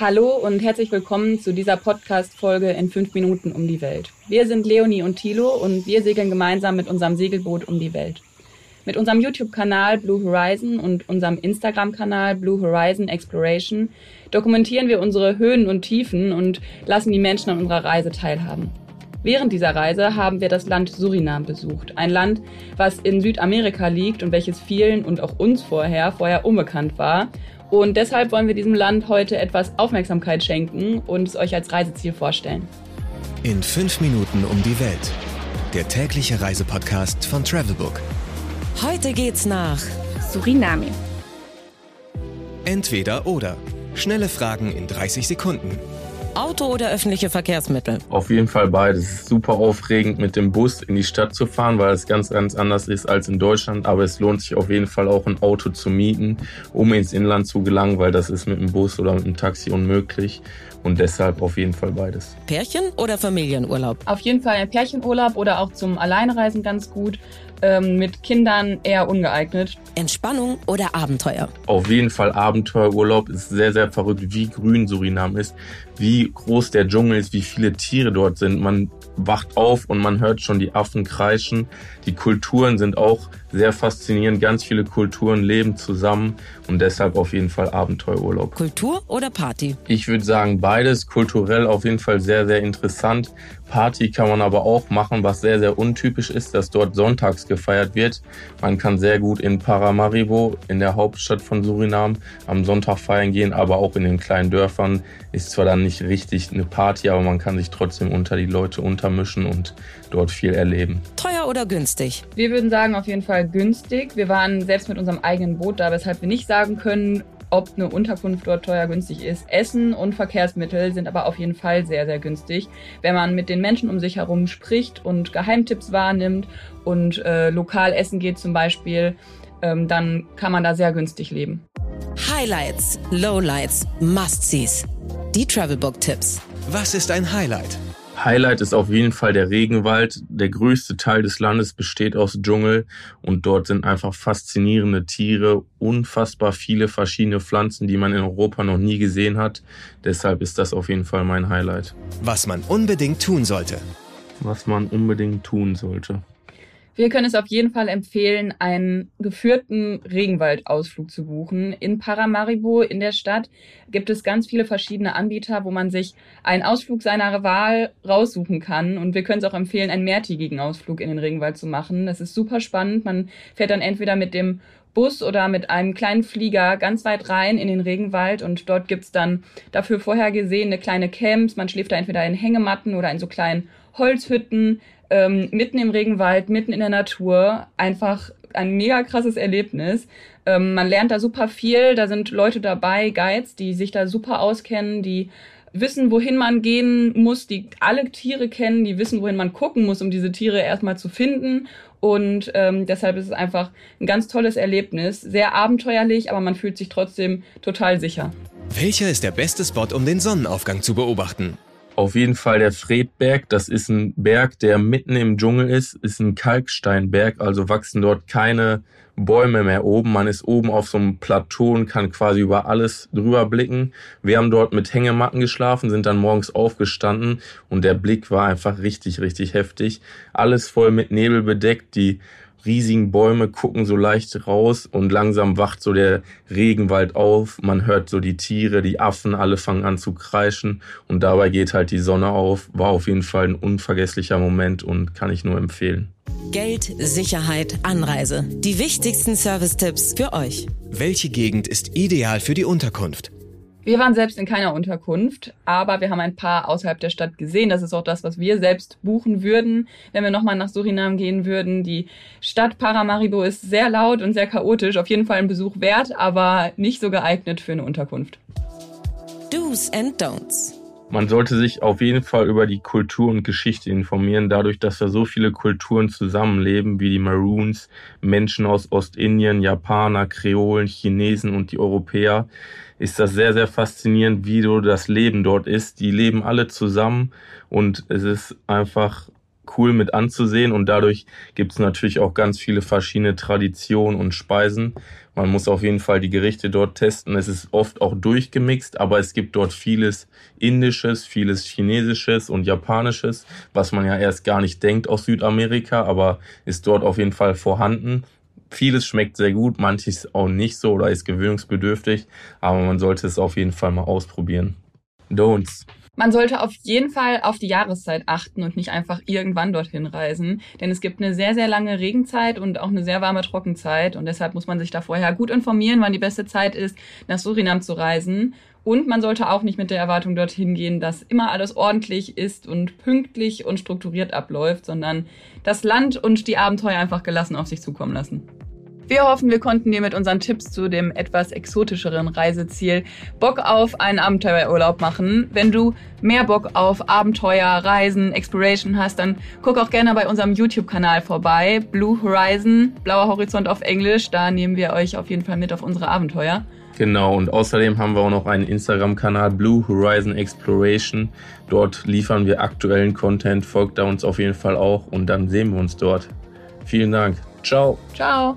Hallo und herzlich willkommen zu dieser Podcast-Folge in fünf Minuten um die Welt. Wir sind Leonie und Thilo und wir segeln gemeinsam mit unserem Segelboot um die Welt. Mit unserem YouTube-Kanal Blue Horizon und unserem Instagram-Kanal Blue Horizon Exploration dokumentieren wir unsere Höhen und Tiefen und lassen die Menschen an unserer Reise teilhaben. Während dieser Reise haben wir das Land Surinam besucht. Ein Land, was in Südamerika liegt und welches vielen und auch uns vorher vorher unbekannt war und deshalb wollen wir diesem Land heute etwas Aufmerksamkeit schenken und es euch als Reiseziel vorstellen. In fünf Minuten um die Welt. Der tägliche Reisepodcast von Travelbook. Heute geht's nach Suriname. Entweder oder. Schnelle Fragen in 30 Sekunden. Auto oder öffentliche Verkehrsmittel? Auf jeden Fall beides. Es ist super aufregend, mit dem Bus in die Stadt zu fahren, weil es ganz, ganz anders ist als in Deutschland. Aber es lohnt sich auf jeden Fall auch ein Auto zu mieten, um ins Inland zu gelangen, weil das ist mit dem Bus oder mit dem Taxi unmöglich. Und deshalb auf jeden Fall beides. Pärchen oder Familienurlaub? Auf jeden Fall ein Pärchenurlaub oder auch zum Alleinreisen ganz gut. Ähm, mit Kindern eher ungeeignet. Entspannung oder Abenteuer? Auf jeden Fall Abenteuerurlaub ist sehr, sehr verrückt, wie grün Surinam ist, wie groß der Dschungel ist, wie viele Tiere dort sind. Man wacht auf und man hört schon die Affen kreischen. Die Kulturen sind auch sehr faszinierend. Ganz viele Kulturen leben zusammen und deshalb auf jeden Fall Abenteuerurlaub. Kultur oder Party? Ich würde sagen beides. Kulturell auf jeden Fall sehr, sehr interessant. Party kann man aber auch machen, was sehr, sehr untypisch ist, dass dort sonntags gefeiert wird. Man kann sehr gut in Paramaribo, in der Hauptstadt von Surinam, am Sonntag feiern gehen, aber auch in den kleinen Dörfern ist zwar dann nicht richtig eine Party, aber man kann sich trotzdem unter die Leute untermischen und dort viel erleben. Teuer oder günstig? Wir würden sagen auf jeden Fall günstig. Wir waren selbst mit unserem eigenen Boot da, weshalb wir nicht sagen können, ob eine Unterkunft dort teuer günstig ist. Essen und Verkehrsmittel sind aber auf jeden Fall sehr, sehr günstig. Wenn man mit den Menschen um sich herum spricht und Geheimtipps wahrnimmt und äh, lokal essen geht zum Beispiel, ähm, dann kann man da sehr günstig leben. Highlights, Lowlights, Must-Sees. Die Travelbook-Tipps. Was ist ein Highlight? Highlight ist auf jeden Fall der Regenwald. Der größte Teil des Landes besteht aus Dschungel und dort sind einfach faszinierende Tiere, unfassbar viele verschiedene Pflanzen, die man in Europa noch nie gesehen hat. Deshalb ist das auf jeden Fall mein Highlight. Was man unbedingt tun sollte. Was man unbedingt tun sollte. Wir können es auf jeden Fall empfehlen, einen geführten Regenwaldausflug zu buchen. In Paramaribo in der Stadt gibt es ganz viele verschiedene Anbieter, wo man sich einen Ausflug seiner Wahl raussuchen kann. Und wir können es auch empfehlen, einen mehrtägigen Ausflug in den Regenwald zu machen. Das ist super spannend. Man fährt dann entweder mit dem Bus oder mit einem kleinen Flieger ganz weit rein in den Regenwald und dort gibt's dann dafür vorher gesehene kleine Camps. Man schläft da entweder in Hängematten oder in so kleinen Holzhütten ähm, mitten im Regenwald, mitten in der Natur. Einfach ein mega krasses Erlebnis. Ähm, man lernt da super viel. Da sind Leute dabei, Guides, die sich da super auskennen, die wissen, wohin man gehen muss, die alle Tiere kennen, die wissen, wohin man gucken muss, um diese Tiere erstmal zu finden. Und ähm, deshalb ist es einfach ein ganz tolles Erlebnis. Sehr abenteuerlich, aber man fühlt sich trotzdem total sicher. Welcher ist der beste Spot, um den Sonnenaufgang zu beobachten? Auf jeden Fall der Fredberg. Das ist ein Berg, der mitten im Dschungel ist, ist ein Kalksteinberg, also wachsen dort keine Bäume mehr oben. Man ist oben auf so einem Plateau und kann quasi über alles drüber blicken. Wir haben dort mit Hängematten geschlafen, sind dann morgens aufgestanden und der Blick war einfach richtig, richtig heftig. Alles voll mit Nebel bedeckt. Die riesigen Bäume gucken so leicht raus und langsam wacht so der Regenwald auf. Man hört so die Tiere, die Affen, alle fangen an zu kreischen und dabei geht halt die Sonne auf. War auf jeden Fall ein unvergesslicher Moment und kann ich nur empfehlen. Geld, Sicherheit, Anreise. Die wichtigsten Service-Tipps für euch. Welche Gegend ist ideal für die Unterkunft? Wir waren selbst in keiner Unterkunft, aber wir haben ein paar außerhalb der Stadt gesehen. Das ist auch das, was wir selbst buchen würden, wenn wir nochmal nach Surinam gehen würden. Die Stadt Paramaribo ist sehr laut und sehr chaotisch. Auf jeden Fall ein Besuch wert, aber nicht so geeignet für eine Unterkunft. Do's and Don'ts. Man sollte sich auf jeden Fall über die Kultur und Geschichte informieren, dadurch, dass da so viele Kulturen zusammenleben, wie die Maroons, Menschen aus Ostindien, Japaner, Kreolen, Chinesen und die Europäer, ist das sehr, sehr faszinierend, wie so das Leben dort ist. Die leben alle zusammen und es ist einfach cool mit anzusehen und dadurch gibt es natürlich auch ganz viele verschiedene Traditionen und Speisen. Man muss auf jeden Fall die Gerichte dort testen. Es ist oft auch durchgemixt, aber es gibt dort vieles Indisches, vieles Chinesisches und Japanisches, was man ja erst gar nicht denkt aus Südamerika, aber ist dort auf jeden Fall vorhanden. Vieles schmeckt sehr gut, manches auch nicht so oder ist gewöhnungsbedürftig, aber man sollte es auf jeden Fall mal ausprobieren. Don'ts. Man sollte auf jeden Fall auf die Jahreszeit achten und nicht einfach irgendwann dorthin reisen, denn es gibt eine sehr, sehr lange Regenzeit und auch eine sehr warme Trockenzeit und deshalb muss man sich da vorher gut informieren, wann die beste Zeit ist, nach Surinam zu reisen. Und man sollte auch nicht mit der Erwartung dorthin gehen, dass immer alles ordentlich ist und pünktlich und strukturiert abläuft, sondern das Land und die Abenteuer einfach gelassen auf sich zukommen lassen. Wir hoffen, wir konnten dir mit unseren Tipps zu dem etwas exotischeren Reiseziel Bock auf einen Abenteuerurlaub machen. Wenn du mehr Bock auf Abenteuer, Reisen, Exploration hast, dann guck auch gerne bei unserem YouTube-Kanal vorbei. Blue Horizon, blauer Horizont auf Englisch. Da nehmen wir euch auf jeden Fall mit auf unsere Abenteuer. Genau, und außerdem haben wir auch noch einen Instagram-Kanal Blue Horizon Exploration. Dort liefern wir aktuellen Content. Folgt da uns auf jeden Fall auch und dann sehen wir uns dort. Vielen Dank. Ciao. Ciao.